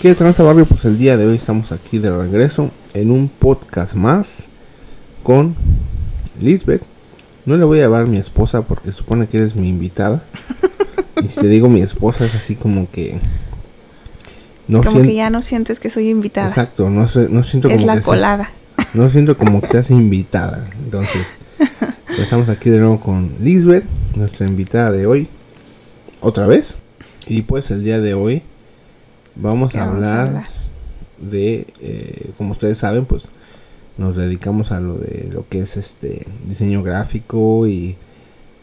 ¿Qué tranza barrio? Pues el día de hoy estamos aquí de regreso en un podcast más con Lisbeth. No le voy a llevar mi esposa porque supone que eres mi invitada. y si te digo mi esposa es así como que... No como que ya no sientes que soy invitada. Exacto, no, sé, no siento como es la colada. no siento como que seas invitada. Entonces, estamos aquí de nuevo con Lisbeth, nuestra invitada de hoy. Otra vez. Y pues el día de hoy vamos, a hablar, de, eh, como ustedes saben, pues nos dedicamos a lo de lo que es este diseño gráfico y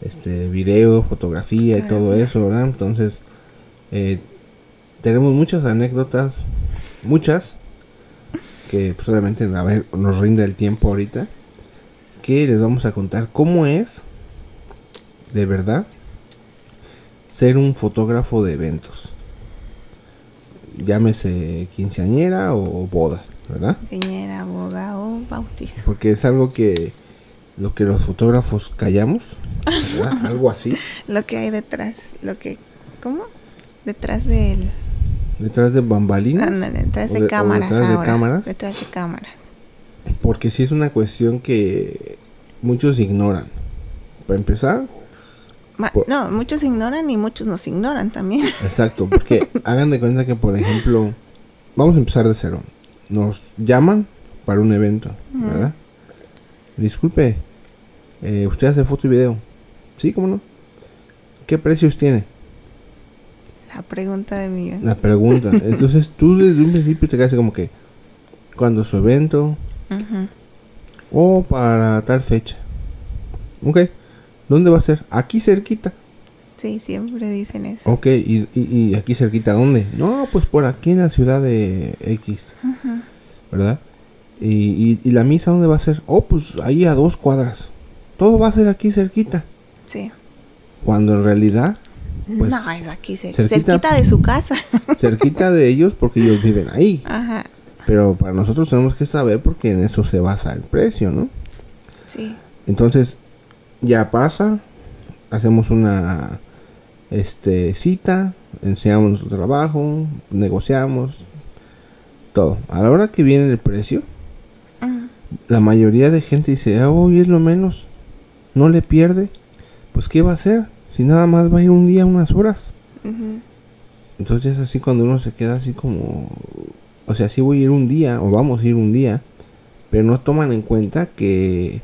este video, fotografía y todo eso, ¿verdad? Entonces eh, tenemos muchas anécdotas, muchas que pues obviamente a ver, nos rinde el tiempo ahorita que les vamos a contar cómo es de verdad ser un fotógrafo de eventos llámese quinceañera o boda, ¿verdad? Quinceañera, boda o bautizo. Porque es algo que lo que los fotógrafos callamos, ¿verdad? algo así. lo que hay detrás, lo que, ¿cómo? Detrás del... Detrás de bambalinas. detrás de, cámaras detrás de cámaras. Detrás de cámaras. Porque sí es una cuestión que muchos ignoran. Para empezar, no, muchos ignoran y muchos nos ignoran también. Exacto, porque hagan de cuenta que, por ejemplo, vamos a empezar de cero. Nos llaman para un evento, ¿verdad? Disculpe, eh, ¿usted hace foto y video? Sí, ¿cómo no? ¿Qué precios tiene? La pregunta de mi La pregunta. Entonces tú desde un principio te quedas como que, ¿cuándo su evento? O para tal fecha. Ok. ¿Dónde va a ser? Aquí cerquita. Sí, siempre dicen eso. Ok, ¿y, y, aquí cerquita dónde? No, pues por aquí en la ciudad de X. ¿Verdad? Y, y, la misa dónde va a ser? Oh, pues ahí a dos cuadras. Todo va a ser aquí cerquita. Sí. Cuando en realidad... Pues, no, es aquí cerquita, cerquita de su casa. cerquita de ellos porque ellos viven ahí. Ajá. Pero para nosotros tenemos que saber porque en eso se basa el precio, ¿no? Sí. Entonces, ya pasa, hacemos una este cita, enseñamos nuestro trabajo, negociamos, todo. A la hora que viene el precio, la mayoría de gente dice, ah, hoy es lo menos, no le pierde, pues ¿qué va a hacer? Si nada más va a ir un día, unas horas. Entonces es así cuando uno se queda así como, o sea, sí voy a ir un día, o vamos a ir un día, pero no toman en cuenta que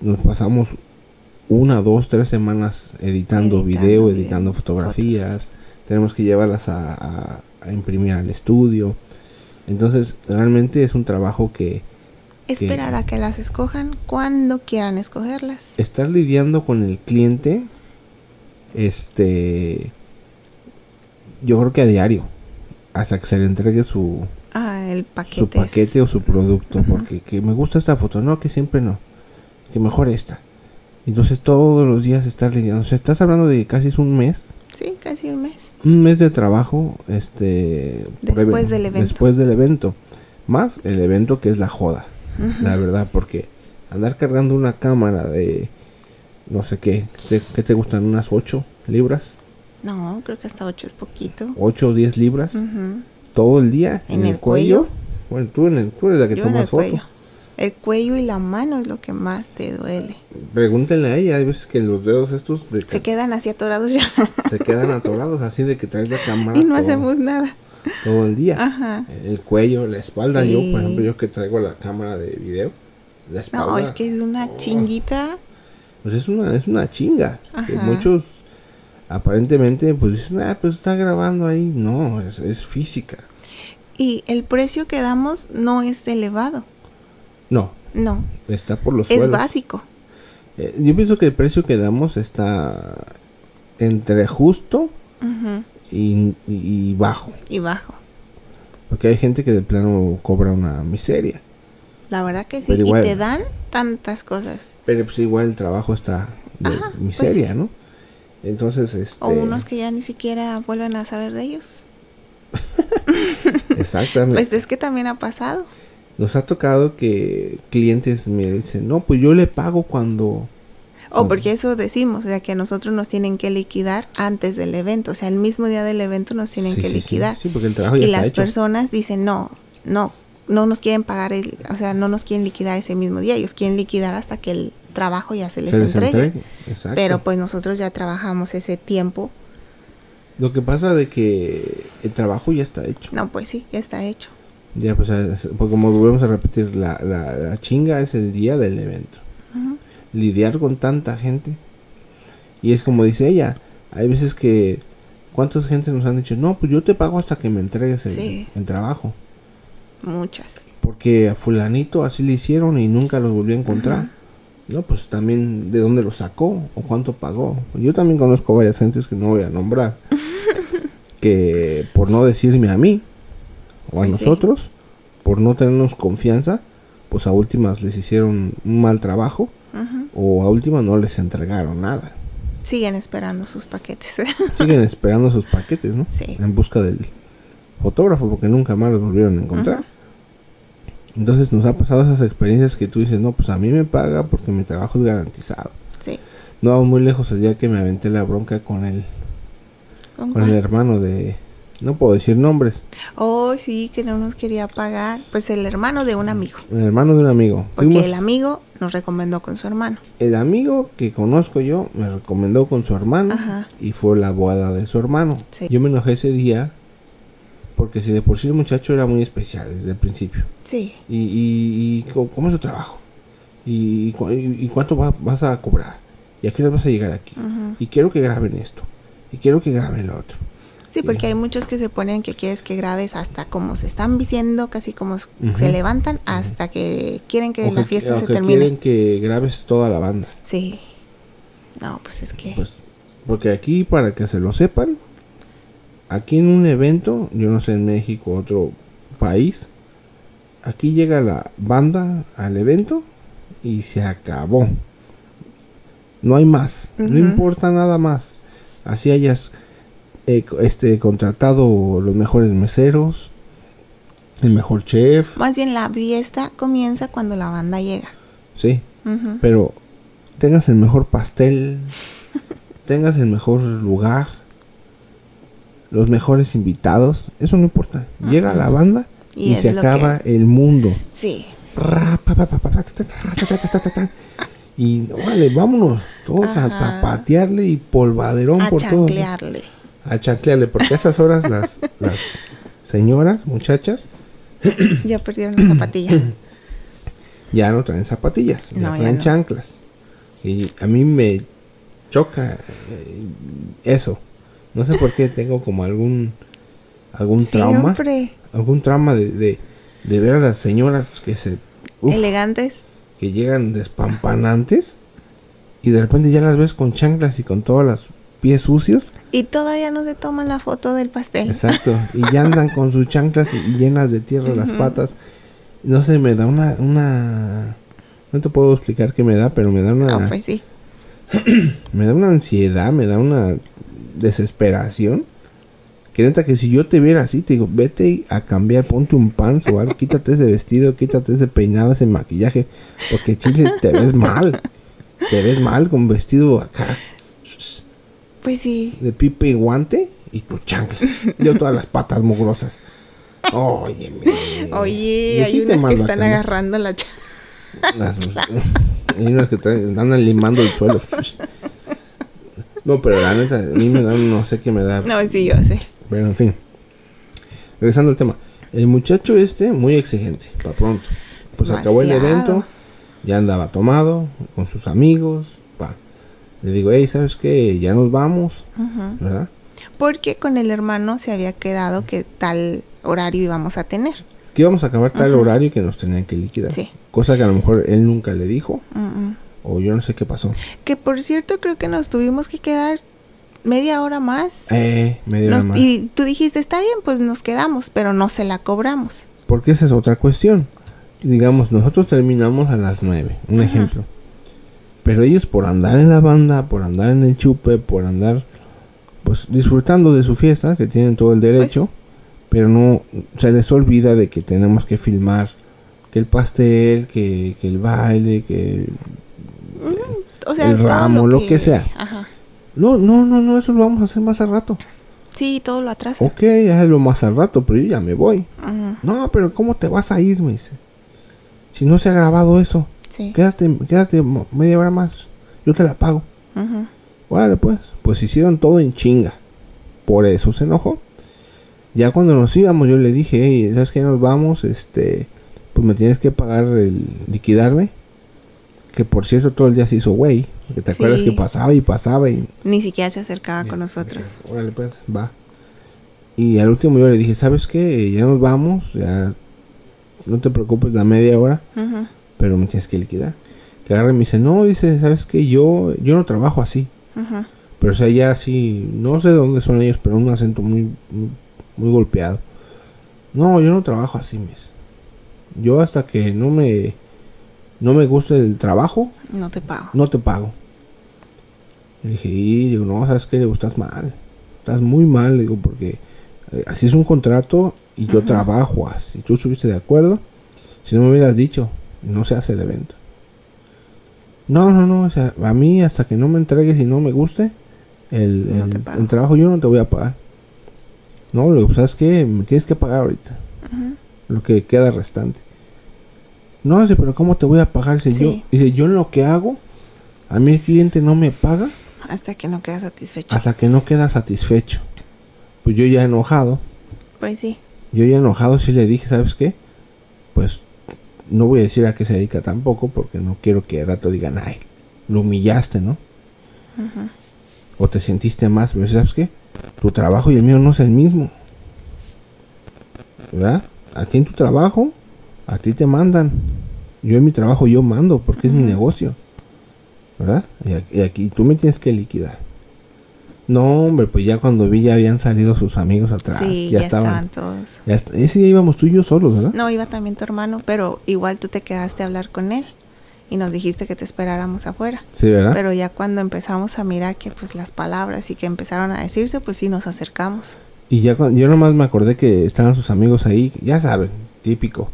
nos pasamos una, dos, tres semanas editando, video, editando fotografías. Tenemos que llevarlas a, imprimir al estudio. Entonces, realmente es un trabajo que... Esperar a que las escojan cuando quieran escogerlas. Estar lidiando con el cliente, este... Yo creo que a diario. Hasta que se le entregue su... Ah, el paquete. Su paquete o su producto. Porque que me gusta esta foto. No, que siempre no. Que mejor esta entonces todos los días estás lidiando. O sea, estás hablando de casi un mes. Sí, casi un mes. Un mes de trabajo, este... Después del evento. Después del evento. Más el evento que es la joda. La verdad, porque andar cargando una cámara de... No sé qué. ¿Qué te gustan? ¿Unas 8 libras? No, creo que hasta 8 es poquito. 8 o 10 libras. Todo el día. En, el, cuello? Bueno, tú, en el, tú eres la que tomas foto. El cuello y la mano es lo que más te duele. Pregúntenle a ella, hay veces que los dedos estos... se quedan así atorados ya. Se quedan atorados así de que traes la cámara. Y no hacemos nada. Todo el día. Ajá. El cuello, la espalda. Yo, por ejemplo, yo que traigo la cámara de video. La espalda. No, es que es una oh. chinguita. Pues es una, es una chinga. muchos aparentemente pues dicen, ah, pues está grabando ahí. No, es, es física. Y el precio que damos no es elevado. No. No. Está por los Es básico. Eh, yo pienso que el precio que damos está entre justo y, bajo. Y bajo. Porque hay gente que de plano cobra una miseria. La verdad que sí. y te dan tantas cosas. Pero pues igual el trabajo está de pues miseria, ¿no? Entonces, este... O unos que ya ni siquiera vuelven a saber de ellos. Exactamente. pues es que también ha pasado. Nos ha tocado que clientes me dicen, no, pues yo le pago cuando... O porque eso decimos, o sea, que a nosotros nos tienen que liquidar antes del evento, o sea, el mismo día del evento nos tienen Sí, que sí, liquidar. Sí, porque el trabajo ya y está las hecho. personas dicen, no, no, no nos quieren pagar, el, o sea, no nos quieren liquidar ese mismo día, ellos quieren liquidar hasta que el trabajo ya se les, Se les entregue. entregue. Pero pues nosotros ya trabajamos ese tiempo. Lo que pasa de que el trabajo ya está hecho. No, pues sí, ya está hecho. Ya, pues, es- pues, como volvemos a repetir, la, la, la chinga es el día del evento. Lidiar con tanta gente. Y es como dice ella, hay veces que... ¿Cuántas gente nos han dicho? No, pues yo te pago hasta que me entregues el, Sí. el trabajo. Muchas. Porque a fulanito así le hicieron y nunca los volvió a encontrar. No, pues también de dónde lo sacó o cuánto pagó. Yo también conozco varias gentes que no voy a nombrar. que por no decirme a mí o a Pues sí. nosotros, por no tenernos confianza, pues a últimas les hicieron un mal trabajo o a últimas no les entregaron nada. Siguen esperando sus paquetes. Siguen esperando sus paquetes, ¿no? Sí. En busca del fotógrafo porque nunca más los volvieron a encontrar. Entonces nos ha pasado esas experiencias que tú dices, no, pues a mí me paga porque mi trabajo es garantizado. sí. No vamos muy lejos el día que me aventé la bronca con el, ¿Con con el hermano de... No puedo decir nombres. Oh, sí, que no nos quería pagar. Pues el hermano de un amigo. El hermano de un amigo. Porque Fuimos- el amigo nos recomendó con su hermano. el amigo que conozco yo me recomendó con su hermano Ajá. y fue la boda de su hermano. Sí. Yo me enojé ese día porque si de por sí el muchacho era muy especial desde el principio. Sí. y, y, cómo es su trabajo y, y- cuánto va- vas a cobrar y a qué hora vas a llegar aquí y quiero que graben esto y quiero que graben lo otro Sí, porque hay muchos que se ponen que quieres que grabes hasta como se están vistiendo, casi como se levantan, hasta que quieren que o la que, fiesta o se que termine. quieren que grabes toda la banda. Sí. No, pues es que... pues porque aquí para que se lo sepan aquí en un evento yo no sé en México otro país aquí llega la banda al evento y se acabó. No hay más no importa nada más. Así hayas eh, este, contratado los mejores meseros, el mejor chef. Más bien la fiesta comienza cuando la banda llega. Sí. Pero tengas el mejor pastel, tengas el mejor lugar, los mejores invitados, eso no importa. Llega la banda y, se acaba el mundo. Sí. Y vale, vámonos todos a zapatearle y polvaderón por todo. A chanclearle a chanclearle porque a esas horas las, las señoras muchachas Ya perdieron la zapatilla. ya no traen zapatillas, ya No, ya traen no. chanclas. Y a mí me choca eh, eso. No sé por qué tengo como algún algún trauma, Siempre algún trauma de, de, de ver a las señoras que se uf, elegantes. que llegan despampanantes y de repente ya las ves con chanclas y con todos los pies sucios. Y todavía no se toman la foto del pastel. Exacto. Y ya andan con sus chanclas y llenas de tierra las Ujú. patas. No sé, me da una, una... No te puedo explicar qué me da, pero me da una... No, pues sí. Me da una ansiedad, me da una desesperación. Que neta que si yo te viera así, te digo, vete a cambiar, ponte un pants o algo, quítate ese vestido, quítate ese peinado, ese maquillaje, porque chile te ves mal. Te ves mal con vestido acá Pues sí. de pipe y guante y tu chancla. Yo todas las patas mugrosas. Oye, Yo hay unas que están agarrando la cha- Las- hay unas que andan limando el suelo. No, pero la neta, a mí me da, no sé qué me da. No, sí, yo sé. Pero en fin. Regresando al tema. El muchacho este, muy exigente, para pronto. Pues acabó el evento, ya andaba tomado, con sus amigos. Le digo, hey, ¿sabes qué? Ya nos vamos, Ujú. ¿verdad? Porque con el hermano se había quedado que tal horario íbamos a tener. Que íbamos a acabar tal Ujú. horario que nos tenían que liquidar. Sí. Cosa que a lo mejor él nunca le dijo, Mm, mm. o yo no sé qué pasó. Que por cierto, creo que nos tuvimos que quedar media hora más. Eh, media hora Nos- más. y tú dijiste, está bien, pues nos quedamos, pero no se la cobramos. Porque esa es otra cuestión. Digamos, nosotros terminamos a las 9, un Ajá. ejemplo. Pero ellos por andar en la banda, por andar en el chupe, por andar pues disfrutando de su fiesta, que tienen todo el derecho, pero no se les olvida de que tenemos que filmar que el pastel, que, que el baile, que o sea, el ramo, lo que sea. Ajá. No, no, no, no, eso lo vamos a hacer más al rato. Sí, todo lo atrasa. Ok, hazlo más al rato, pero yo ya me voy. Ujú, No, pero ¿cómo te vas a ir? Me dice. Si no se ha grabado eso, Sí. quédate, quédate media hora más. Yo te la pago. Ujú, Vale, pues. Pues hicieron todo en chinga. Por eso se enojó. Ya cuando nos íbamos, yo le dije, hey, ¿sabes qué? Nos vamos, este, pues me tienes que pagar el liquidarme. Que por cierto, todo el día se hizo güey. Porque te acuerdas que pasaba y pasaba y Ni siquiera se acercaba con nosotros. Órale, pues, va. Y al último yo le dije, ¿sabes qué? Ya nos vamos, ya no te preocupes la media hora, Ujú, pero me tienes que liquidar. Que agarre y me dice, no, dice, ¿sabes qué? Yo, yo no trabajo así. ujú. Pero o sea, ya así, no sé de dónde son ellos, pero un acento muy, muy, muy golpeado. No, yo no trabajo así, mis. Yo hasta que no me, no me guste el trabajo, No te pago. no te pago. Le dije, y digo, no, sabes que le estás mal. Estás muy mal, le digo, porque eh, así es un contrato y yo trabajo así. Tú estuviste de acuerdo. Si no me hubieras dicho, no se hace el evento. No, no, no, o sea, a mí hasta que no me entregues y no me guste el, No el- trabajo, yo no te voy a pagar. No, le digo, ¿sabes qué? Me tienes que pagar ahorita lo que queda restante. No, dice, pero ¿cómo te voy a pagar? Dice, yo, dice, yo en lo que hago, a mí el cliente no me paga Hasta que no queda satisfecho. hasta que no queda satisfecho. Pues yo ya enojado, Pues sí. yo ya enojado sí le dije, ¿sabes qué? Pues no voy a decir a qué se dedica tampoco porque no quiero que al rato digan, ay, lo humillaste, ¿no? O te sentiste más, pero ¿sabes qué? Tu trabajo y el mío no es el mismo. ¿Verdad? A ti en tu trabajo, a ti te mandan. Yo en mi trabajo yo mando porque es mi negocio. ¿Verdad? Y aquí, y aquí tú me tienes que liquidar. No, hombre, pues ya cuando vi ya habían salido sus amigos atrás. Sí, ya, ya estaban, estaban. todos. Ya est- ese día íbamos tú y yo solos, ¿verdad? No, iba también tu hermano, pero igual tú te quedaste a hablar con él y nos dijiste que te esperáramos afuera. Sí, ¿verdad? Pero ya cuando empezamos a mirar que pues las palabras y que empezaron a decirse, pues sí nos acercamos. Y ya cuando, yo nomás me acordé que estaban sus amigos ahí, ya saben, típico,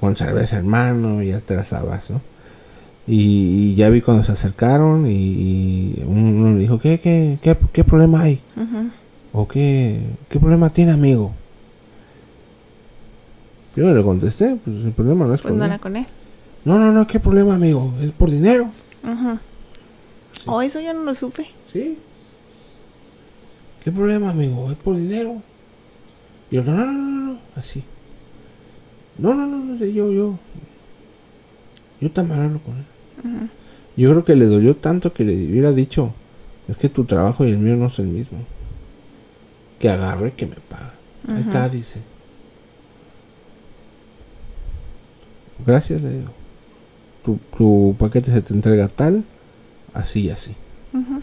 con cerveza hermano, ya te la sabes, ¿no? Y, y ya vi cuando se acercaron y, y uno me dijo, ¿qué, qué, qué, qué problema hay? ¿O qué, qué problema tiene, amigo? Yo no le contesté, pues el problema no es Pues no con él. No, no, no, ¿qué problema, amigo? Es por dinero. Ujú. Oh, eso yo no lo supe. ¿Sí? ¿Qué problema, amigo? ¿Es por dinero? Y yo, no, no, no, no, no, así. No, no, no, no, sé, yo, yo. Yo también hablo con él. Yo creo que le dolió tanto que le hubiera dicho, es que tu trabajo y el mío no es el mismo. Que agarre y que me paga. Ahí Ujú. está, dice. Gracias, le digo. Tu, tu paquete se te entrega tal, así y así. Ujú.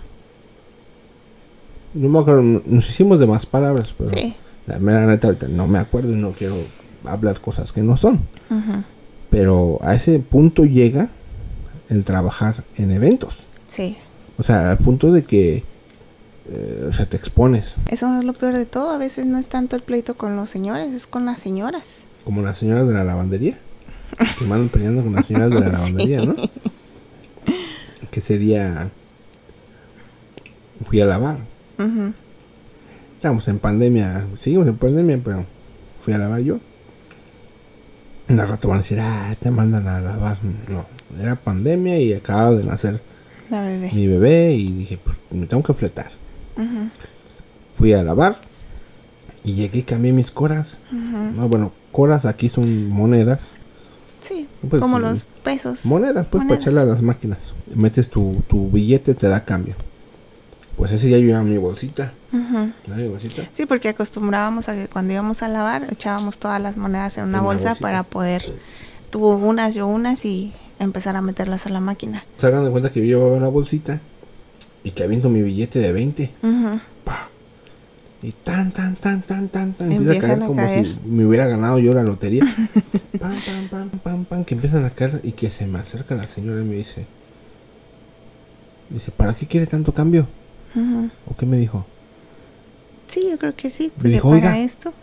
No me acuerdo, no- nos hicimos de más palabras, pero Sí. la mera neta ahorita no me acuerdo y no quiero hablar cosas que no son. Ujú. Pero a ese punto llega el trabajar en eventos. Sí. O sea, al punto de que, eh, o sea, te expones. Eso no es lo peor de todo. A veces no es tanto el pleito con los señores, es con las señoras. Como las señoras de la lavandería. Que andan peleando con las señoras de la lavandería, ¿no? Que ese día fui a lavar. Ujú. Estamos en pandemia, seguimos en pandemia, pero fui a lavar yo. Al rato van a decir, ah, te mandan a lavar. No, era pandemia y acababa de nacer La bebé. mi bebé y dije, pues me tengo que fletar. Fui a lavar y llegué y cambié mis coras. No, bueno, coras aquí son monedas. Sí, Pues, como los pesos. Monedas, pues Monedas. para echarle a las máquinas. Metes tu, tu billete, te da cambio. Pues ese día yo iba a mi bolsita. Ujú. ¿no? Mi bolsita. Sí, porque acostumbrábamos a que cuando íbamos a lavar echábamos todas las monedas en una En bolsa bolsita. para poder, tú unas, yo unas y empezar a meterlas a la máquina. Se hagan de cuenta que yo llevaba la bolsita y que aviento mi billete de 20. Ujú. pa, Y tan, tan, tan, tan, tan, tan. Empieza a caer a como caer. si me hubiera ganado yo la lotería. pam, pam, pam, pam, pam. Que empiezan a caer y que se me acerca la señora y me dice: Dice, ¿para qué quiere tanto cambio? Ujú. ¿O qué me dijo? Sí, yo creo que sí, Me dijo, para "Oiga". esto.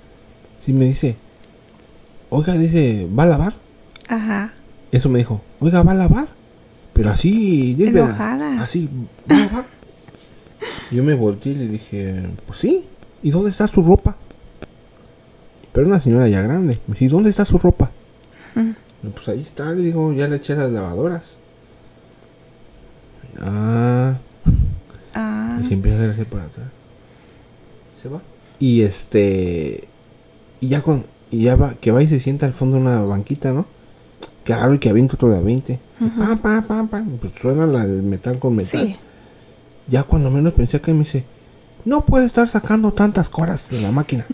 Sí, me dice: Oiga, dice, ¿va a lavar? Ajá. Eso me dijo: Oiga, ¿va a lavar? Pero así. Así. va. Yo me volteé y le dije, pues sí. ¿Y dónde está su ropa? Pero una señora ya grande. Me dice, "¿Y ¿dónde está su ropa? Mm. Pues ahí está, le digo, ya le eché las lavadoras. Ah, Ah, y se empieza a hacer para atrás. Se va. Y este. Y ya con. Y ya va, que va y se sienta al fondo de una banquita, ¿no? Agarro y que aviento todo de a 20. Pa, pa, pa. Pues suena la- el metal con metal. sí. Ya cuando menos pensé que me dice, no puede estar sacando tantas coras de la máquina.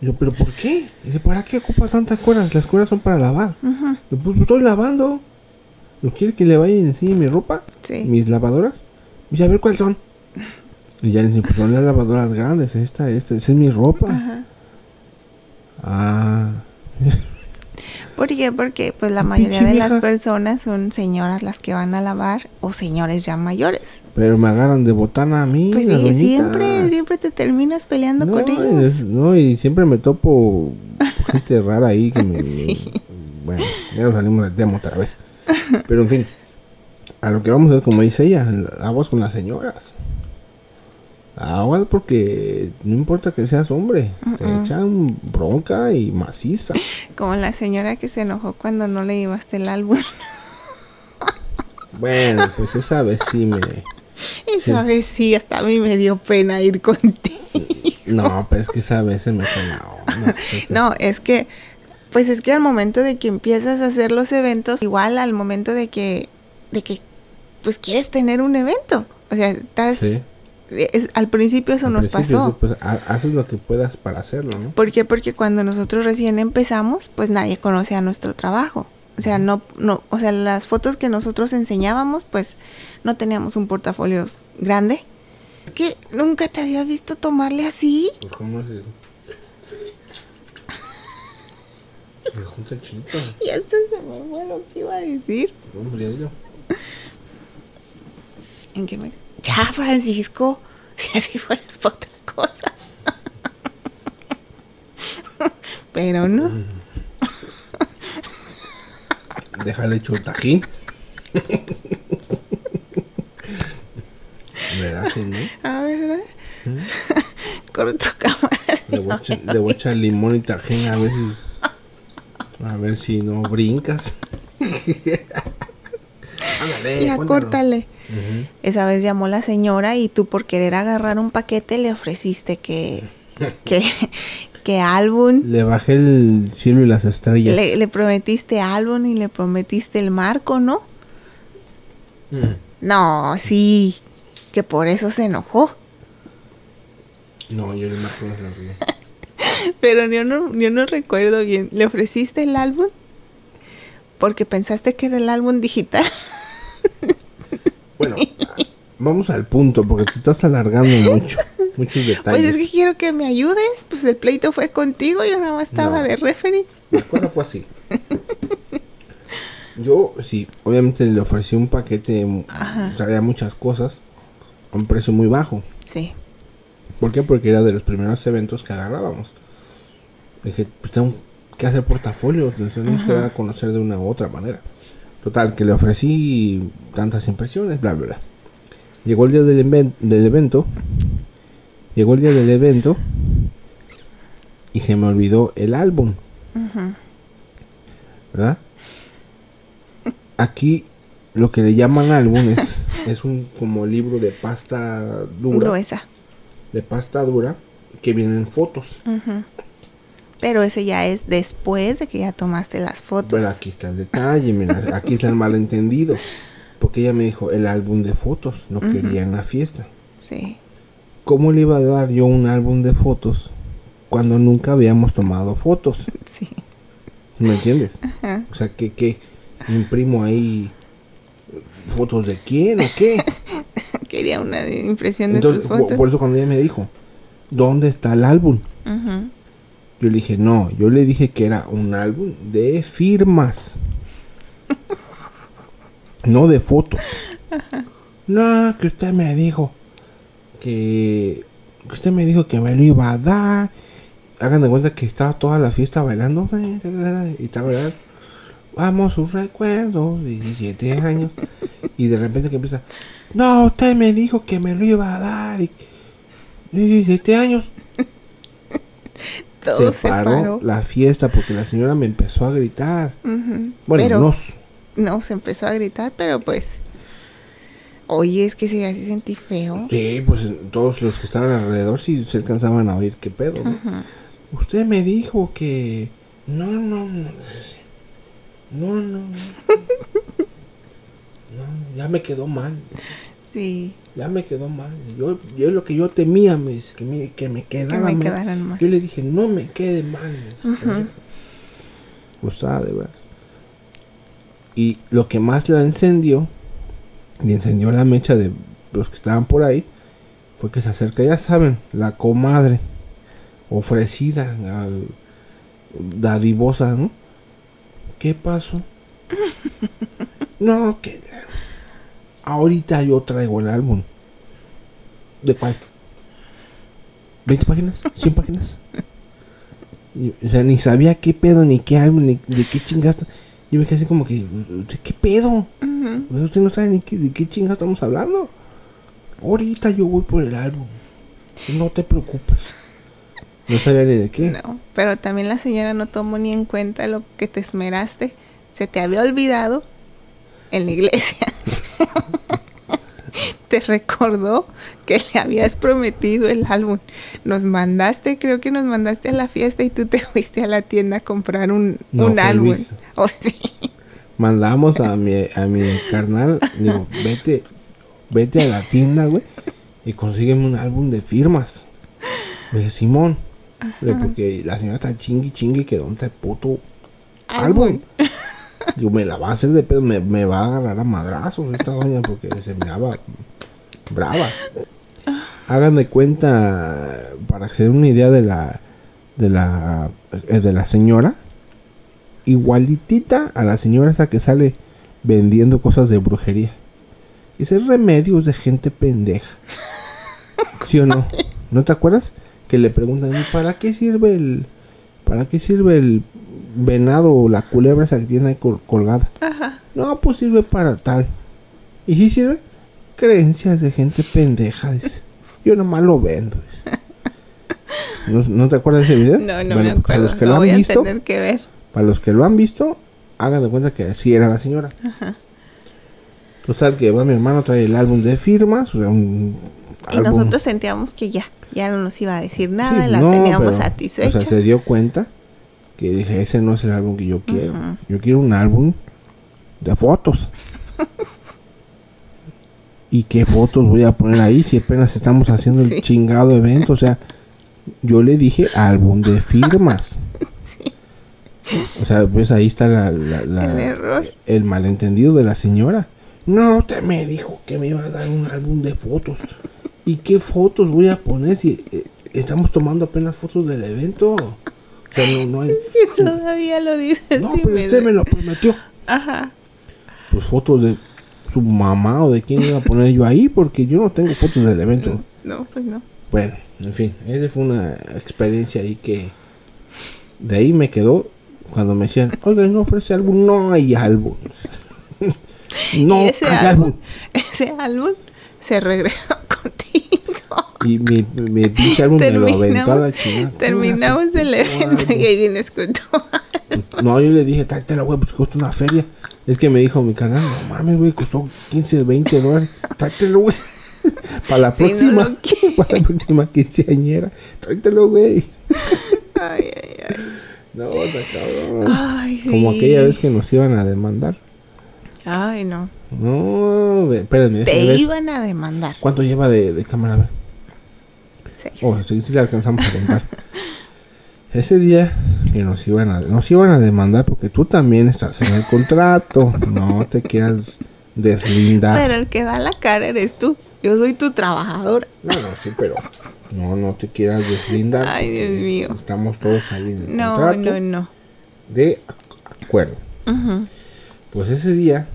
Y yo, ¿pero por qué? Y dice, ¿para qué ocupa tantas coras? Las coras son para lavar. Yo, pues estoy lavando. ¿No quiere que le vaya y enseñe mi ropa? Sí. Mis lavadoras. Y dice, a ver cuáles son. Y ya le dije, pues son las lavadoras grandes. Esta, esta, esa es mi ropa. Ajá. Ah. ¿Por qué? Porque pues la Pinche mayoría de las personas son señoras las que van a lavar o señores ya mayores. Pero me agarran de botana a mí. Pues sí, siempre, siempre te terminas peleando no, con ellos. es- no, y siempre me topo gente rara ahí que me... Sí. Bueno, ya nos salimos del tema otra vez. Pero en fin, a lo que vamos a ver, como dice ella, aguas con las señoras. Aguas porque no importa que seas hombre, te Mm-mm. echan bronca y maciza. Como la señora que se enojó cuando no le llevaste el álbum. Bueno, pues esa vez sí me... Esa vez sí, hasta a mí me dio pena ir contigo. No, pero es que esa vez se me pues, No, es que, pues es que al momento de que empiezas a hacer los eventos, igual al momento de que, de que, pues quieres tener un evento. O sea, estás, Sí. Es- al principio eso Al nos principio, pasó. pues, ha- haces lo que puedas para hacerlo, ¿no? ¿Por qué? Porque cuando nosotros recién empezamos, pues nadie conocía nuestro trabajo. O sea, no, no, o sea, las fotos que nosotros enseñábamos, pues no teníamos un portafolio grande. Es que nunca te había visto tomarle así. Pues, ¿cómo es eso? Me chinito. Y hasta se me fue lo que iba a decir. No, ya dilo. En que me... Ya, Francisco. Si así fueras para otra cosa. Pero no. Déjale hecho el tajín. ¿Verdad no? Ah, ¿verdad? ¿Mm? Corre tu cámara. Le voy, a le voy a echar limón y tajín a ver si. A ver si no brincas. Ándale, Ya, córtale. Esa vez llamó la señora y tú por querer agarrar un paquete le ofreciste que... que... que álbum... Le bajé el cielo y las estrellas. Le, le prometiste álbum y le prometiste el marco, ¿no? Mm. No, sí. Que por eso se enojó. No, yo le marco lágrimas. Pero yo no, yo no recuerdo bien. ¿Le ofreciste el álbum? Porque pensaste que era el álbum digital. Bueno, vamos al punto porque te estás alargando mucho. Muchos detalles. Pues es que quiero que me ayudes. Pues el pleito fue contigo. Yo nada más estaba No. de referee. La cosa fue así. Yo, sí, obviamente le ofrecí un paquete, mm, Ajá. traía muchas cosas, a un precio muy bajo. Sí. ¿Por qué? Porque era de los primeros eventos que agarrábamos. Dije, pues tengo que hacer portafolio, nos tenemos que dar a conocer de una u otra manera. Total, que le ofrecí tantas impresiones, bla, bla, bla. Llegó el día del, del evento. Llegó el día del evento. Y se me olvidó el álbum. Ujú. ¿verdad? Aquí lo que le llaman álbum es, es un como libro de pasta dura, Gruesa. de pasta dura que vienen fotos. Ujú. Pero ese ya es después de que ya tomaste las fotos. Pero aquí está el detalle, mira, aquí está el malentendido. Porque ella me dijo el álbum de fotos, Ujú. quería en la fiesta. Sí. ¿Cómo le iba a dar yo un álbum de fotos cuando nunca habíamos tomado fotos? Sí. ¿Me entiendes? Ajá. O sea, que, que imprimo ahí fotos de quién o qué. Quería una impresión de Entonces, tus por, fotos. por eso cuando ella me dijo, ¿dónde está el álbum? Yo le dije, no, yo le dije que era un álbum de firmas. no de fotos. No, que usted me dijo que, que usted me dijo que me lo iba a dar. Hagan de cuenta que estaba toda la fiesta bailando y estaba bailando. Vamos, sus recuerdos, 17 años. Y de repente que empieza, no, usted me dijo que me lo iba a dar. Y, 17 años. Todo se, paró la fiesta porque la señora me empezó a gritar. Bueno, Pero- nos. No, se empezó a gritar, pero pues. Oye, es que sí, así sentí feo. Sí, pues todos los que estaban alrededor sí se alcanzaban a oír qué pedo. Usted me dijo que... No, no, no. No, no, no. No, ya me quedó mal. Sí, Ya me quedó mal. Yo, yo lo que yo temía, me dice, que me, que me que quedara me mal. quedaran mal. Yo le dije, no me quede mal. me. Gustaba de verdad. Y lo que más la encendió, y encendió la mecha de los que estaban por ahí, fue que se acerca, ya saben, la comadre ofrecida, al- dadivosa, ¿no? ¿Qué pasó? no, que ahorita yo traigo el álbum. ¿De cuál? ¿20 páginas? ¿100 páginas? Y, o sea, ni sabía qué pedo, ni qué álbum, ni de qué chingaste. Yo me quedé así como que, ¿de qué pedo? Ujú. Usted no sabe ni qué, de qué chingados estamos hablando. Ahorita yo voy por el álbum. No te preocupes. No sabía ni de qué. No, pero también la señora no tomó ni en cuenta lo que te esmeraste. Se te había olvidado en la iglesia. te recordó que le habías prometido el álbum. Nos mandaste, creo que nos mandaste a la fiesta y tú te fuiste a la tienda a comprar un, No, un álbum. Oh, sí. Mandamos a mi, a mi carnal. Digo, vete, vete a la tienda, güey. Y consígueme un álbum de firmas. Me dije, Simón. Porque la señora está chingui chingue que dónde está el puto álbum. Digo, me la va a hacer de pedo, me, me va a agarrar a madrazos esta doña porque se miraba brava. Hagan de cuenta, para que se den una idea de la de la eh, de la señora, igualitita a la señora esa que sale vendiendo cosas de brujería. Ese es remedios de gente pendeja. ¿Sí o no? ¿No te acuerdas? Que le preguntan, ¿y para qué sirve el para qué sirve el venado o la culebra esa que tiene ahí col- colgada? Ajá. No, pues sirve para tal. ¿Y si sirve? Creencias de gente pendeja. dice. Yo nomás lo vendo. dice. ¿No, no te acuerdas de ese video? No, no Bueno, me Para acuerdo. los que lo han visto, tener que ver. para los que lo han visto, hagan de cuenta que así era la señora. Total, que va mi hermano, trae el álbum de firmas. O sea, un Y álbum- nosotros sentíamos que ya, ya no nos iba a decir nada, Sí, la no, teníamos pero, satisfecha. O sea, se dio cuenta que dije, ese no es el álbum que yo quiero. Yo quiero un álbum de fotos. ¿Y qué fotos voy a poner ahí si apenas estamos haciendo Sí. el chingado evento? O sea, yo le dije álbum de firmas. Sí. O sea, pues ahí está la, la- la- El error. el malentendido de la señora. No, usted me dijo que me iba a dar un álbum de fotos. ¿Y qué fotos voy a poner si eh, estamos tomando apenas fotos del evento? O sea, no, no hay... Todavía lo dices. No, pero me usted me lo prometió. Ajá. Pues fotos de su mamá o de quién iba a poner yo ahí, porque yo no tengo fotos del evento. No, pues no. Bueno, en fin, esa fue una experiencia ahí que de ahí me quedó cuando me decían, oiga, no ofrece álbum, no hay álbum. no ese hay álbum, álbum. ese álbum se regresó contigo. Y mi, mi pinche álbum me lo aventó a la chingada. terminamos el evento y ahí vienes con tu No, yo le dije, tráetelo, güey, pues cuesta una feria. Es que me dijo mi canal, no mames, güey, costó 15, 20 dólares. Tráetelo, güey. Para la no próxima, quieres. para la próxima quinceañera. Tráetelo, güey. Ay, ay, ay. No, está cabrón. Ay, sí. Como aquella vez que nos iban a demandar. Ay, no. No, espérenme. Te ver. iban a demandar. ¿Cuánto lleva de, de cámara? A ver. Seis. Oh, sí, sí le alcanzamos a contar. Ese día que nos iban a nos iban a demandar porque tú también estás en el contrato. No te quieras deslindar. Pero el que da la cara eres tú. Yo soy tu trabajadora. No, no, sí, pero no, no te quieras deslindar. Ay, Dios mío. Estamos todos ahí en el No, contrato no, no. de ac- acuerdo. Ujú. Pues ese día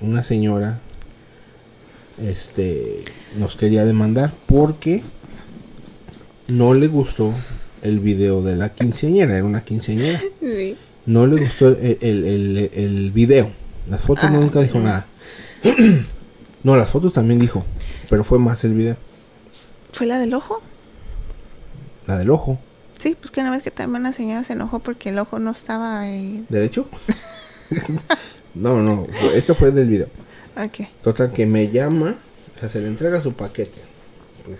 una señora este nos quería demandar porque no le gustó el video de la quinceañera, era una quinceañera. Sí. no le gustó el, el, el, el video. Las fotos Ah, nunca dijo nada. no, las fotos también dijo, pero fue más el video. ¿Fue la del ojo? La del ojo, Sí, pues que una vez que también la señora se enojó porque el ojo no estaba ahí. ¿derecho? no, no, esto fue del video. Ok. Total que me llama, o sea, se le entrega su paquete. Pues,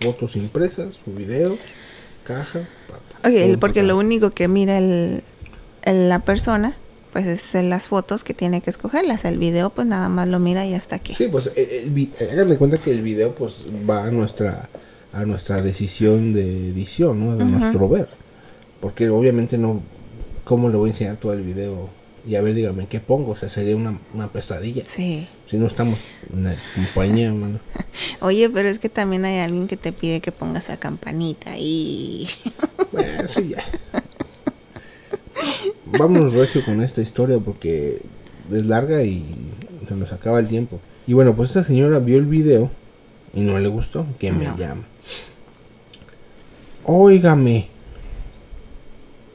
Fotos impresas, su video, caja. pa, pa, Ok, todo porque lo único que mira el, el- la persona, pues es en las fotos que tiene que escogerlas. El video, pues nada más lo mira y hasta aquí. Sí, pues eh, el vi- eh, háganme cuenta que el video pues va a nuestra a nuestra decisión de edición, ¿no? De nuestro ver. Porque obviamente no cómo le voy a enseñar todo el video y a ver, dígame qué pongo, o sea, sería una, una pesadilla. Sí. Si no estamos en la compañía, mano. Oye, pero es que también hay alguien que te pide que pongas la campanita y... Bueno, sí, ya. Vámonos recio con esta historia porque es larga y se nos acaba el tiempo. Y bueno, pues esta señora vio el video y no le gustó, que me llama. Óigame,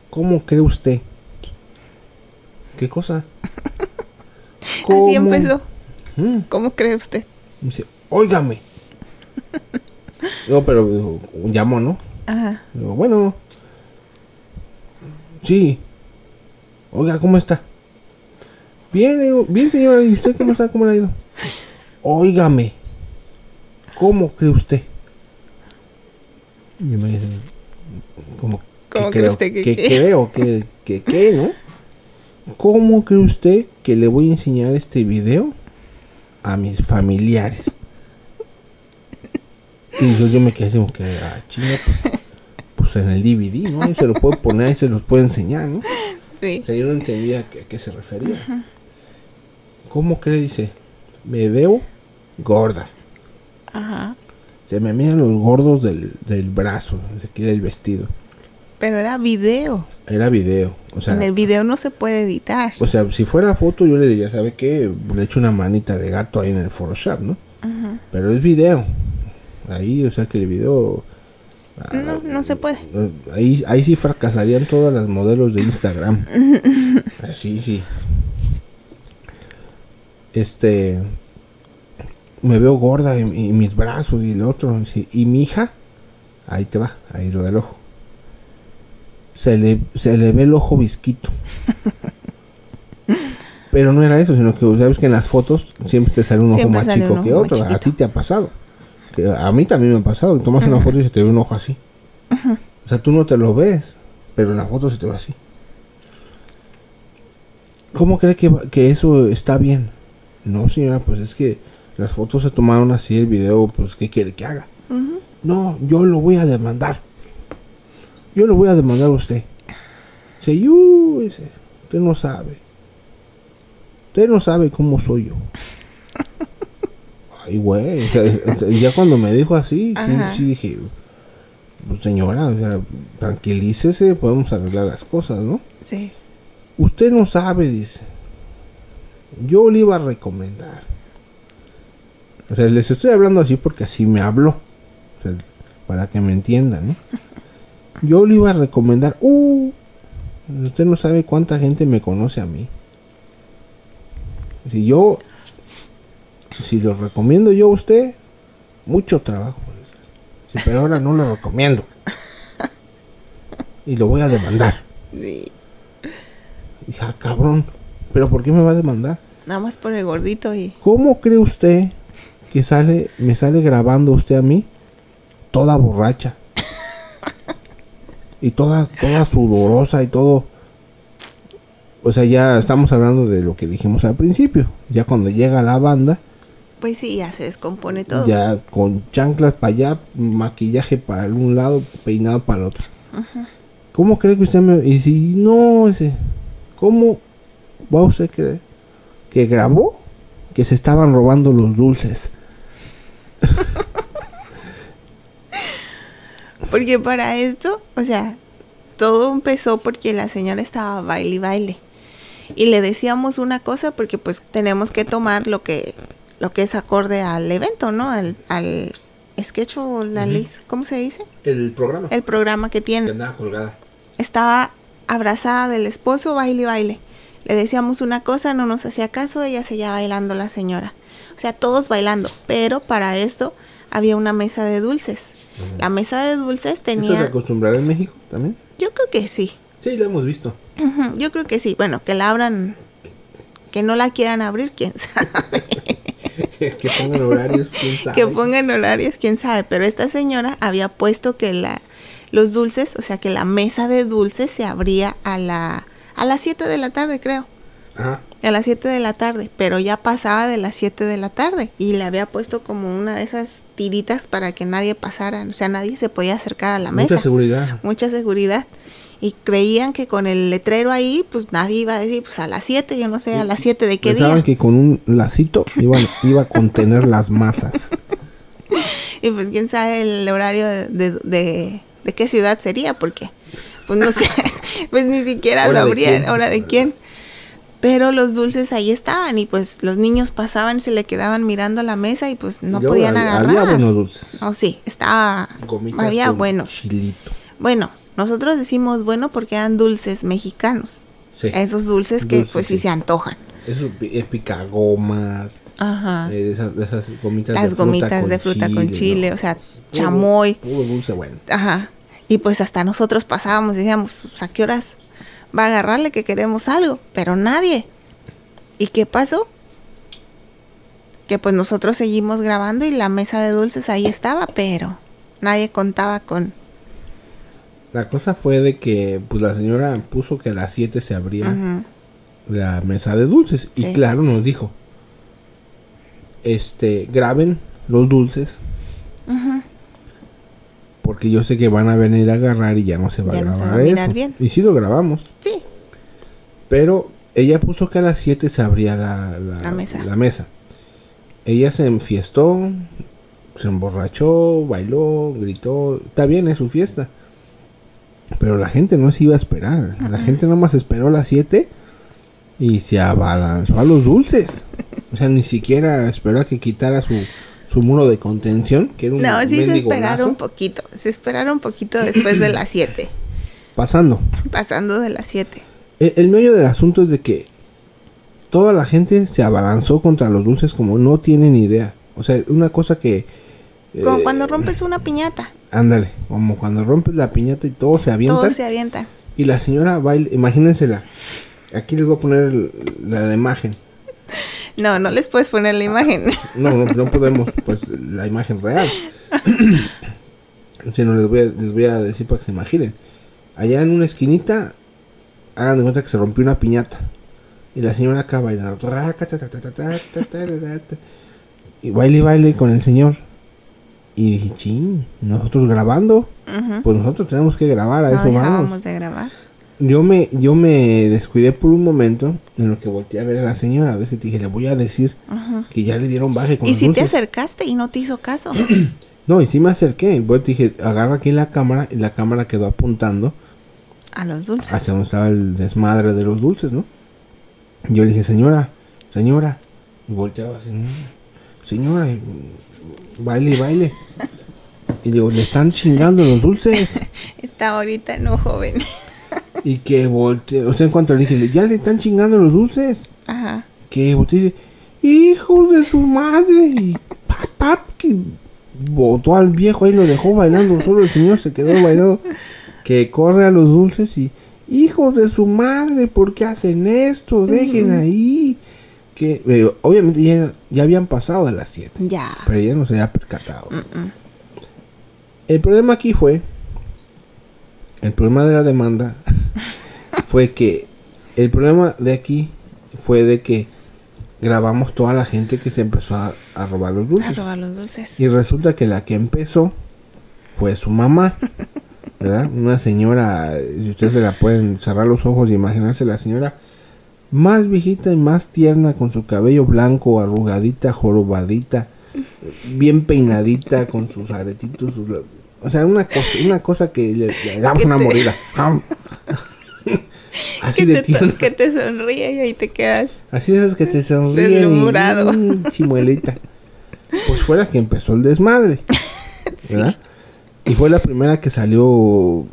¿cómo cree usted? ¿Qué cosa? Así empezó. Mm, ¿Cómo cree usted? me dice, óigame. No, pero dijo, llamó, ¿no? Ajá. Digo, bueno. Sí. Oiga, ¿cómo está? Bien, digo, bien señora, ¿y usted cómo está? ¿Cómo le ha ido? Óigame. ¿Cómo cree usted? Y me dice, ¿cómo, ¿Cómo cree creo? usted que que qué? creo? que que qué, no? ¿Cómo cree usted que le voy a enseñar este video a mis familiares? Y yo, yo me quedé así como que, ah, chinga, pues, pues en el DVD, ¿no? Y se lo puede poner y se los puede enseñar, ¿no? Sí. O sea, yo no entendía a qué, a qué se refería. ¿Cómo cree? Dice, me veo gorda. Ajá. Se me miran los gordos del, del brazo, de aquí del vestido. Pero era video. Era video. O sea, en el video no se puede editar. o sea, si fuera foto yo le diría, ¿sabe qué? Le echo una manita de gato ahí en el Photoshop, ¿no? Ajá. Pero es video. Ahí, o sea que el video... ah, No, no se puede. Ahí, ahí sí fracasarían todas las modelos de Instagram. Así, sí. Este... Me veo gorda y, y mis brazos y el otro. Y mi hija... Ahí te va, ahí lo del ojo. Se le, se le ve el ojo visquito. Pero no era eso, sino que sabes que en las fotos siempre te sale un ojo Siempre más sale chico que más otro. A ti te ha pasado. Que a mí también me ha pasado. Tomas una foto y se te ve un ojo así. O sea, tú no te lo ves, pero en la foto se te ve así. ¿Cómo cree que, que eso está bien? No, señora, pues es que las fotos se tomaron así, el video, pues ¿qué quiere que haga? Ujú. No, yo lo voy a demandar. Yo lo voy a demandar a usted. Dice, "Yu", dice, usted no sabe. Usted no sabe cómo soy yo. Ay, güey. o sea, este, ya cuando me dijo así, sí, sí dije, "Pues, señora, o sea, tranquilícese, podemos arreglar las cosas, ¿no? Sí. Usted no sabe, dice. Yo le iba a recomendar. O sea, les estoy hablando así porque así me habló. O sea, para que me entiendan, ¿no? Yo le iba a recomendar. Uh, usted no sabe cuánta gente me conoce a mí. Si yo, si lo recomiendo yo a usted, mucho trabajo. Sí, pero ahora no lo recomiendo. Y lo voy a demandar. Sí. Dije, ah, cabrón, ¿pero por qué me va a demandar? Nada más por el gordito y... ¿Cómo cree usted que sale, me sale grabando usted a mí toda borracha? Y toda, toda sudorosa y todo. O sea, ya estamos hablando de lo que dijimos al principio. Ya cuando llega la banda, Pues sí, ya se descompone todo. ya con chanclas para allá, maquillaje para un lado, peinado para el otro. ¿Cómo cree que usted me.? Y si no, ese. ¿Cómo va usted a creer que grabó que se estaban robando los dulces? Porque para esto, o sea, todo empezó porque la señora estaba baile y baile. Y le decíamos una cosa porque pues tenemos que tomar lo que lo que es acorde al evento, ¿no? Al, al sketch o la Ujú. list, ¿cómo se dice? El programa. El programa que tiene. andaba colgada. Estaba abrazada del esposo, baile y baile. Le decíamos una cosa, no nos hacía caso, ella seguía bailando la señora. O sea, todos bailando, pero para esto había una mesa de dulces. La mesa de dulces tenía... ¿Eso se acostumbrará en México también? Yo creo que sí. Sí, lo hemos visto. Ujú, Yo creo que sí. Bueno, que la abran, que no la quieran abrir, quién sabe. que pongan horarios, quién sabe. que pongan horarios, quién sabe. Pero esta señora había puesto que la, los dulces, o sea, que la mesa de dulces se abría a la a las 7 de la tarde, creo. Ajá. A las 7 de la tarde, pero ya pasaba de las 7 de la tarde y le había puesto como una de esas tiritas para que nadie pasara, o sea, nadie se podía acercar a la mesa. Mucha seguridad. mucha seguridad. Y creían que con el letrero ahí, pues nadie iba a decir, pues a las 7, yo no sé, a las 7 de qué Pensaban día. que con un lacito iban, iba a contener las masas. Y pues quién sabe el horario de, de, de- de qué ciudad sería, porque pues no sé, pues ni siquiera lo ¿Hora de abrían, quién? hora de quién. Pero los dulces ahí estaban y pues los niños pasaban, se le quedaban mirando a la mesa y pues no Yo, podían había- agarrar. Había buenos dulces. Oh, sí, estaba, Gomitas había con buenos. Chilito. Bueno, nosotros decimos bueno porque eran dulces mexicanos. Sí. Esos dulces que Dulces, pues sí sí. se antojan. Eso es picagomas. Ajá. eh, de esas, de esas gomitas Las de fruta gomitas con de fruta con chile, ¿no? o sea, Puro- chamoy. Puro dulce bueno. Ajá. Y pues hasta nosotros pasábamos y decíamos, pues, ¿a qué horas va a agarrarle que queremos algo? Pero nadie. ¿Y qué pasó? Que pues nosotros seguimos grabando y la mesa de dulces ahí estaba, pero nadie contaba con... La cosa fue de que pues la señora puso que a las 7 se abría la mesa de dulces. Y claro, nos dijo, este, graben los dulces. Porque yo sé que van a venir a agarrar y ya no se va Ya a no se grabar va a mirar eso. bien. Y sí lo grabamos. Sí. Pero ella puso que a las 7 se abría la, la, La mesa. la mesa. Ella se enfiestó, se emborrachó, bailó, gritó. Está bien, es su fiesta. Pero la gente no se iba a esperar. La gente nomás esperó a las 7 y se abalanzó a los dulces. O sea, ni siquiera esperó a que quitara su, su muro de contención, que era un No, sí se esperaron un poquito. Se esperaron un poquito después de las 7. pasando. Pasando de las 7. El, el meollo del asunto es de que toda la gente se abalanzó contra los dulces como no tienen idea. O sea, una cosa que... Como eh, cuando rompes una piñata. Ándale, como cuando rompes la piñata y todos se avientan. Todos se avientan. Y la señora baila, imagínensela. Aquí les voy a poner la, la imagen. No, no les puedes poner la imagen. No, no, no podemos, pues, la imagen real. Si no, les voy, a, les voy a decir para que se imaginen. Allá en una esquinita, hagan de cuenta que se rompió una piñata. Y la señora acá bailando. Y baile y baile con el señor. Y dije, ching, nosotros grabando. Ujú. Pues nosotros tenemos que grabar, a no eso vamos. de grabar. Yo me, yo me descuidé por un momento en lo que volteé a ver a la señora. A veces que te dije, le voy a decir Ujú. que ya le dieron baje con Y los si te dulces. acercaste y no te hizo caso. No, y sí me acerqué. Pues dije, agarra aquí la cámara. Y la cámara quedó apuntando A los dulces. hacia donde estaba el desmadre de los dulces, ¿no? Y yo le dije, señora, señora. Y volteaba así, "Mm, señora, y, baile y baile. Y digo, le están chingando los dulces. Está ahorita no joven. Y que volteé, o sea, en cuanto le dije, ya le están chingando los dulces. Ajá. Que volteé y dice, hijos de su madre. Y papá, que botó al viejo ahí, lo dejó bailando. Solo el señor se quedó bailando. Que corre a los dulces y, hijos de su madre, ¿por qué hacen esto? Dejen ahí. Que eh, obviamente ya, ya habían pasado de las 7. Ya. Pero ella no se había percatado. Mm-mm. El problema aquí fue, el problema de la demanda fue que, el problema de aquí fue de que grabamos toda la gente que se empezó a, a robar los A dulces. robar los dulces. Y resulta que la que empezó fue su mamá, ¿verdad? Una señora, si ustedes se la pueden cerrar los ojos y imaginarse la señora más viejita y más tierna con su cabello blanco, arrugadita, jorobadita, bien peinadita con sus aretitos, sus- o sea, una cosa, una cosa que le, le damos Que una te- mordida. Así que, de te, que te sonríe y ahí te quedas. Así de esas que te sonríen y Deslumbrado. chimuelita. Pues fue la que empezó el desmadre. ¿Verdad? Y fue la primera que salió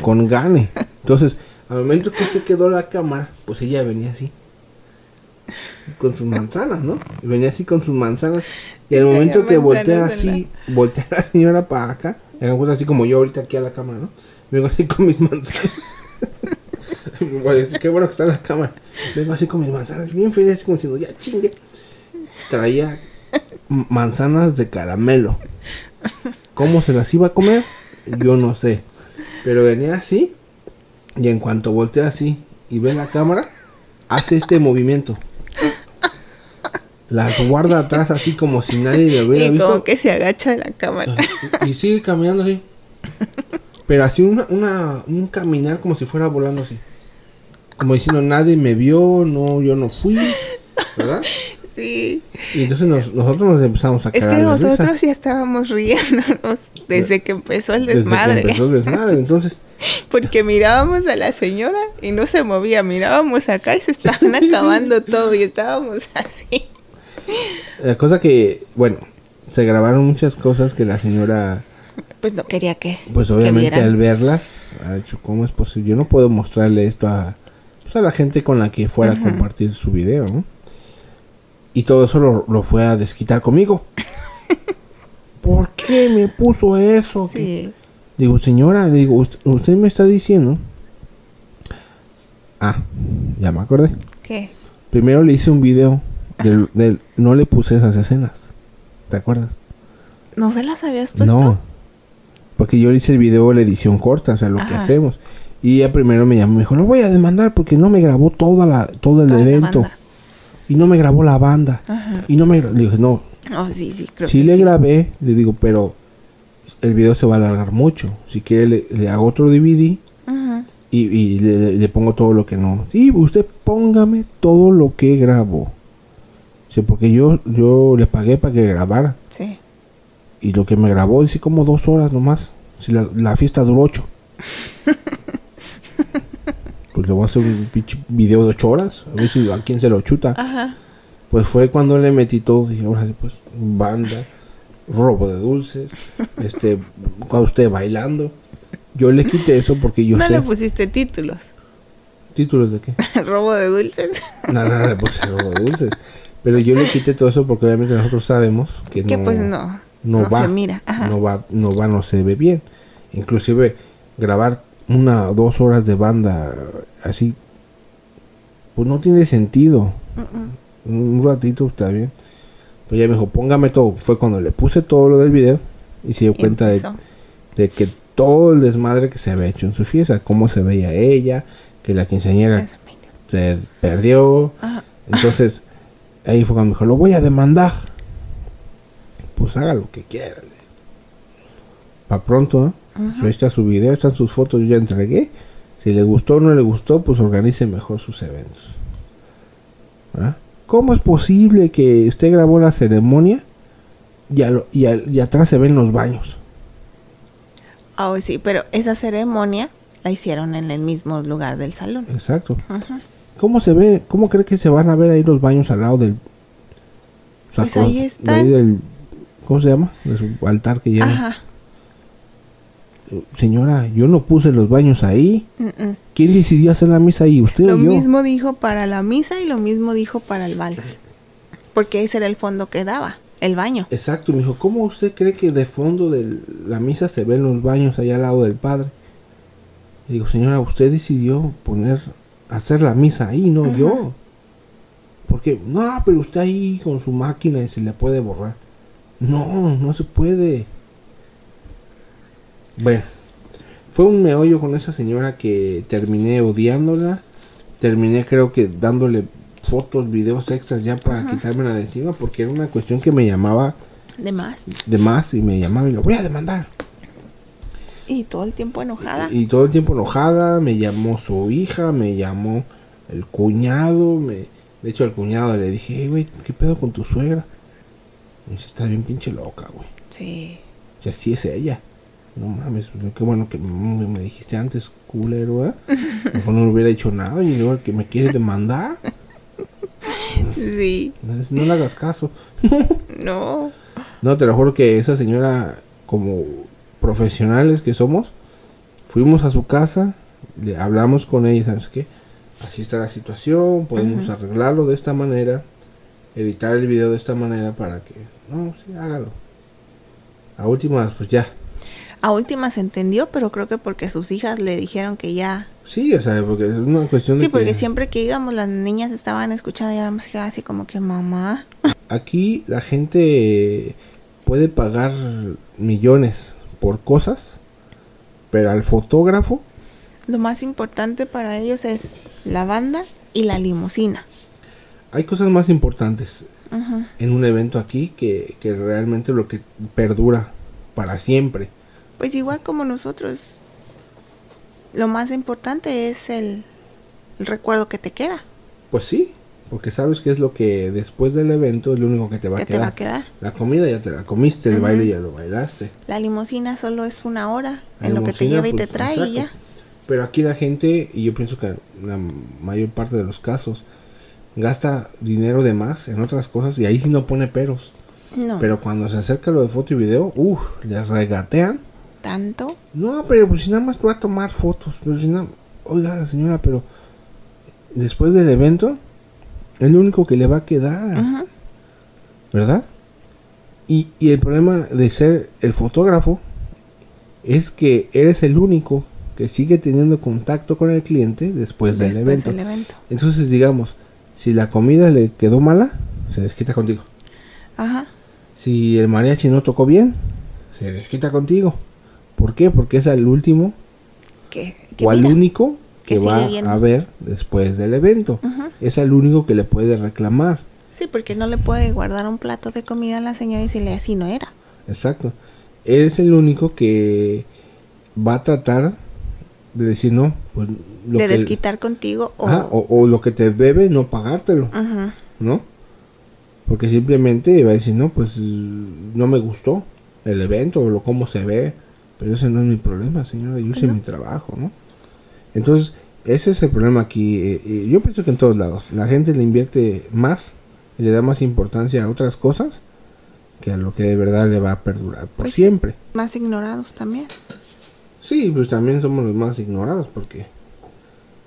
con gane. Entonces, Al momento que se quedó la cámara, pues ella venía así. Con sus manzanas, ¿no? Y venía así con sus manzanas. Y al momento que voltea así, voltea la señora para acá. Cuenta así como yo ahorita aquí a la cámara, ¿no? Vengo así con mis manzanas. Qué bueno que está en la cámara. Vengo así con mis manzanas, bien feliz, como diciendo, ya chingue. Traía manzanas de caramelo. ¿Cómo se las iba a comer? Yo no sé. Pero venía así. Y en cuanto voltea así y ve la cámara, hace este movimiento. Las guarda atrás así como si nadie le hubiera Y visto. como que se agacha de la cámara. Y, y sigue caminando así. Pero así una, una, un caminar como si fuera volando así. Como diciendo, nadie me vio, no, yo no fui. ¿Verdad? Sí. Y entonces nos- nosotros nos empezamos a Es que risa. nosotros ya estábamos riéndonos desde que empezó el Desde que desmadre. empezó el desmadre. Entonces, Porque mirábamos a la señora y no se movía. Mirábamos acá y se estaban acabando todo y estábamos así. La cosa que, bueno, se grabaron muchas cosas que la señora, Pues no quería que. pues obviamente al verlas, ha dicho, ¿cómo es posible? Yo no puedo mostrarle esto a, pues, a la gente con la que fuera a compartir su video, ¿no? Y todo eso lo, lo fue a desquitar conmigo. ¿Por qué me puso eso? ¿Qué- Sí. Digo, señora, digo, usted, usted me está diciendo. Ah, ya me acordé. ¿Qué? Primero le hice un video. Del- del- no le puse esas escenas. ¿Te acuerdas? ¿No se las habías puesto? No. Porque yo le hice el video la edición corta, o sea, lo que hacemos. Y ella primero me llamó y me dijo, lo voy a demandar porque no me grabó toda la, todo el Toda evento. Y no me grabó la banda. Ajá. Y no me... gra-". Le dije, no, Oh, sí, sí, creo sí que le sí. grabé, le digo, pero el video se va a alargar mucho. Si quiere le, le hago otro DVD Ajá. y, y le, le pongo todo lo que no. Sí, usted póngame todo lo que grabó. Sí, porque yo, yo le pagué para que grabara. Sí. Y lo que me grabó, dice como dos horas nomás. Si la, la fiesta duró ocho. pues le voy a hacer un pinche video de ocho horas. A ver si a quién se lo chuta. Ajá. Pues fue cuando le metí todo. Dije, ahora sí, pues, banda, robo de dulces, este, cuando usted bailando. Yo le quité eso porque yo no sé. le pusiste títulos. ¿Títulos de qué? Robo de dulces. No, no, no le puse robo de dulces. Pero yo le quité todo eso porque obviamente nosotros sabemos que que no, pues no. no no va. se mira, ajá. No va, no va, no se ve bien. Inclusive grabar una o dos horas de banda así, pues no tiene sentido. Un ratito está bien. Pues ya me dijo, póngame todo. Fue cuando le puse todo lo del video y se dio Y cuenta de, que todo el desmadre que se había hecho en su fiesta, cómo se veía ella, que la quinceañera se perdió. Ajá. Entonces, ahí fue cuando me dijo, lo voy a demandar. Pues haga lo que quiera. Para pronto, ¿eh? Ahí está su video, están sus fotos, yo ya entregué. Si le gustó o no le gustó, pues organice mejor sus eventos. ¿verdad? ¿Cómo es posible que usted grabó la ceremonia y, a lo- y y atrás se ven los baños? Oh, sí, pero esa ceremonia la hicieron en el mismo lugar del salón. Exacto. Ajá. ¿Cómo se ve? ¿Cómo cree que se van a ver ahí los baños al lado del... o sea, Pues ahí de ahí están. del- ¿Cómo se llama? De su altar que lleva. Ajá. Señora, yo no puse los baños ahí. Mm, mm. ¿Quién decidió hacer la misa ahí? ¿Usted Lo o yo? mismo dijo para la misa y lo mismo dijo para el vals. Porque ese era el fondo que daba, el baño. Exacto, me dijo, ¿cómo usted cree que de fondo de la misa se ven los baños allá al lado del padre? Y digo, señora, usted decidió poner, hacer la misa ahí, no Ajá. yo. Porque, no, pero usted ahí con su máquina y se le puede borrar. No, no se puede. Bueno, fue un meollo con esa señora que terminé odiándola. Terminé creo que dándole fotos, videos extras ya para Ajá. quitármela de encima porque era una cuestión que me llamaba De más. de más y me llamaba y lo voy a demandar. Y todo el tiempo enojada. Y, y todo el tiempo enojada, me llamó su hija, me llamó el cuñado, me... De hecho al cuñado le dije, "Hey, güey, ¿qué pedo con tu suegra? Me dice, está bien pinche loca, güey. Sí. Y así es ella. No mames, güey, qué bueno que me, dijiste antes, culero, ¿eh? Mejor no hubiera dicho nada y luego que me quiere demandar. Sí. No, no le hagas caso. No. No, te lo juro que esa señora, como profesionales que somos, fuimos a su casa, le hablamos con ella, ¿sabes qué? Así está la situación, podemos arreglarlo de esta manera, editar el video de esta manera para que, no, sí, hágalo. A últimas, pues ya. A últimas entendió, pero creo que porque sus hijas le dijeron que ya. Sí, o sea, porque es una cuestión sí, de. porque siempre que íbamos las niñas estaban escuchando y ahora más así como que mamá. Aquí la gente puede pagar millones por cosas, pero al fotógrafo. Lo más importante para ellos es la banda y la limusina. Hay cosas más importantes en un evento aquí que, que realmente lo que perdura para siempre. Pues igual como nosotros, lo más importante es el, recuerdo que te queda. Pues sí, porque sabes que es lo que después del evento es lo único que te va, a, quedar. Te va a quedar. La comida ya te la comiste, el baile ya lo bailaste. La limusina solo es una hora en lo que te lleva y te pues, trae y ya. Pero aquí la gente, y yo pienso que la mayor parte de los casos, gasta dinero de más en otras cosas y ahí sí no pone peros. No. Pero cuando se acerca lo de foto y video, uff, le regatean. ¿Tanto? No, pero pues si nada más va a tomar fotos. Pero si nada, oiga señora, pero después del evento, es lo único que le va a quedar. ¿Verdad? Y, y el problema de ser el fotógrafo es que eres el único que sigue teniendo contacto con el cliente después, del, evento. Entonces, digamos, si la comida le quedó mala, se desquita contigo. Ajá. Si el mariachi no tocó bien, se desquita contigo. ¿Por qué? Porque es el último o al único que, va a ver después del evento. Es el único que le puede reclamar. Sí, porque no le puede guardar un plato de comida a la señora y decirle así no era. Exacto. Es el único que va a tratar de decir no, pues lo de desquitar contigo o... o... lo que te debe no pagártelo, ¿no? Porque simplemente va a decir no, pues no me gustó el evento o lo cómo se ve, pero ese no es mi problema, señora, yo hice mi trabajo, ¿no? Entonces ese es el problema aquí. Eh, eh, yo pienso que en todos lados la gente le invierte más y le da más importancia a otras cosas que a lo que de verdad le va a perdurar por pues siempre. Más ignorados también. Sí, pues también somos los más ignorados porque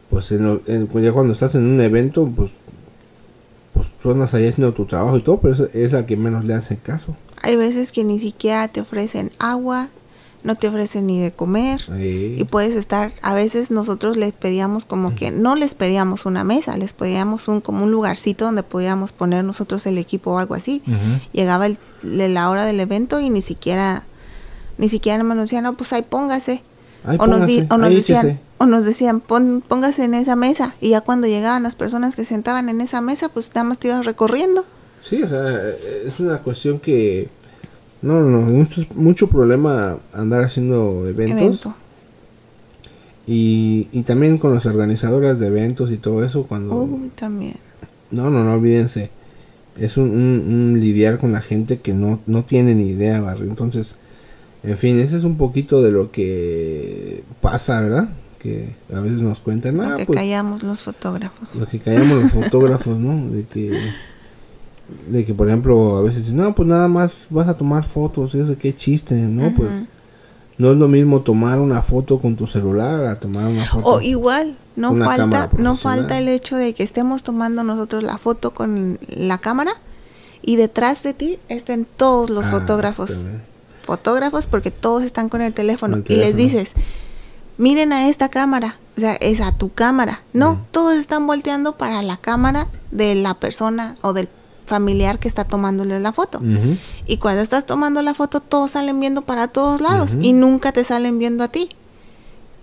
pues ya cuando estás en un evento pues pues tú andas ahí haciendo tu trabajo y todo, pero es, es a que menos le hacen caso. Hay veces que ni siquiera te ofrecen agua, no te ofrecen ni de comer y puedes estar, a veces nosotros les pedíamos como que no les pedíamos una mesa, les pedíamos un como un lugarcito donde podíamos poner nosotros el equipo o algo así. Llegaba el, la hora del evento y ni siquiera ni siquiera nos decían, no, pues ahí póngase. o, nos decían, o nos decían, póngase en esa mesa. Y ya cuando llegaban las personas que sentaban en esa mesa, pues nada más te ibas recorriendo. Sí, o sea, es una cuestión que... No, no, mucho, mucho problema andar haciendo eventos. Y, y también con las organizadoras de eventos y todo eso cuando... Uy, también. No, no, no olvídense. Es un, un, lidiar con la gente que no, no tiene ni idea, barrio. Entonces, en fin, ese es un poquito de lo que pasa, ¿verdad? Que a veces nos cuentan. lo que pues, callamos los fotógrafos. Lo que callamos los fotógrafos, ¿no? De que, de que, por ejemplo, a veces no, pues nada más vas a tomar fotos, y eso qué chiste, ¿no? Pues no es lo mismo tomar una foto con tu celular a tomar una foto. O igual, no falta, no falta el hecho de que estemos tomando nosotros la foto con la cámara y detrás de ti estén todos los ah, fotógrafos fotógrafos porque todos están con el teléfono, y les dices, miren a esta cámara, o sea, es a tu cámara. No, todos están volteando para la cámara de la persona o del familiar que está tomándole la foto. Y cuando estás tomando la foto, todos salen viendo para todos lados y nunca te salen viendo a ti.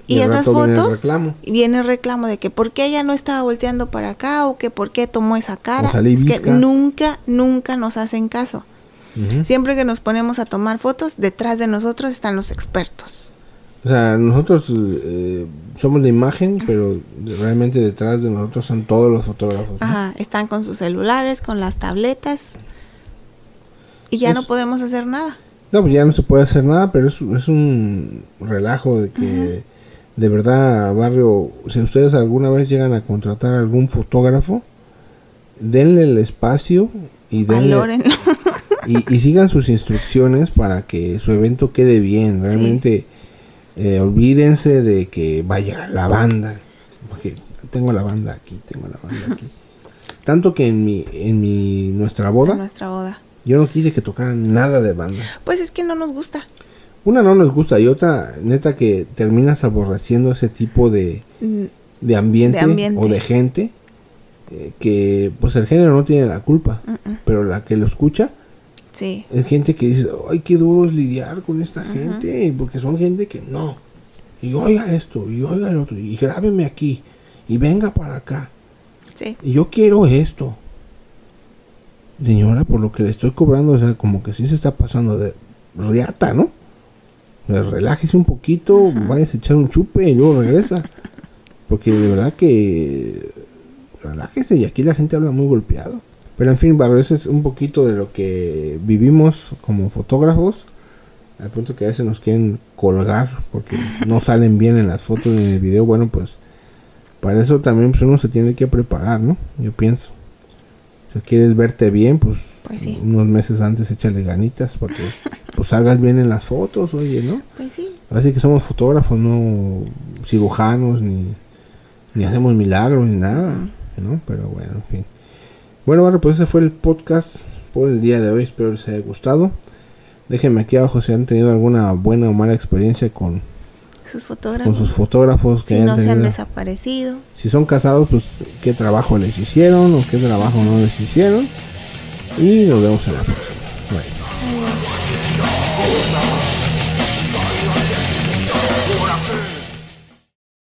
Y, esas fotos viene el, reclamo. viene el reclamo de que por qué ella no estaba volteando para acá o que por qué tomó esa cara. Es que nunca, nunca nos hacen caso. Siempre que nos ponemos a tomar fotos, detrás de nosotros están los expertos. O sea, nosotros eh, somos de imagen, pero realmente detrás de nosotros son todos los fotógrafos. Ajá, están con sus celulares, con las tabletas. Y ya no podemos hacer nada. No, pues ya no se puede hacer nada, pero es, es un relajo de que, de verdad, barrio, si ustedes alguna vez llegan a contratar a algún fotógrafo, denle el espacio y denle, y, sigan sus instrucciones para que su evento quede bien. Realmente eh, olvídense de que vaya la banda. Porque tengo la banda aquí, tengo la banda aquí. Tanto que en mi, en mi, nuestra boda, En nuestra boda. yo no quise que tocaran nada de banda. Pues es que no nos gusta. Una no nos gusta y otra, neta, que terminas aborreciendo ese tipo de, Mm, de ambiente, De ambiente. o de gente eh, que, pues el género no tiene la culpa, mm, mm. pero la que lo escucha Sí. es gente que dice, ay, qué duro es lidiar con esta gente, porque son gente que no. Y oiga esto, y oiga el otro, y grábeme aquí, y venga para acá, Sí. y yo quiero esto. Señora, por lo que le estoy cobrando, o sea, como que sí se está pasando de riata, ¿no? Relájese un poquito, vaya a echar un chupe y luego regresa. Porque de verdad que relájese y aquí la gente habla muy golpeado. Pero en fin, Barro, ese es un poquito de lo que vivimos como fotógrafos. Al punto que a veces nos quieren colgar porque no salen bien en las fotos ni en el video. Bueno, pues para eso también pues, uno se tiene que preparar, ¿no? Yo pienso. Si quieres verte bien, pues, Pues sí. unos meses antes échale ganitas para que pues salgas bien en las fotos, oye, ¿no? Pues sí. Así que somos fotógrafos, no cirujanos, ni, ni hacemos milagros, ni nada, ¿no? Pero bueno, en fin. Bueno, bueno, pues ese fue el podcast por el día de hoy. Espero les haya gustado. Déjenme aquí abajo si han tenido alguna buena o mala experiencia con, Sus con fotógrafos. sus fotógrafos que si no se han desaparecido. Si son casados, pues qué trabajo les hicieron o qué trabajo no les hicieron. Y nos vemos en la próxima. Bye. Adiós.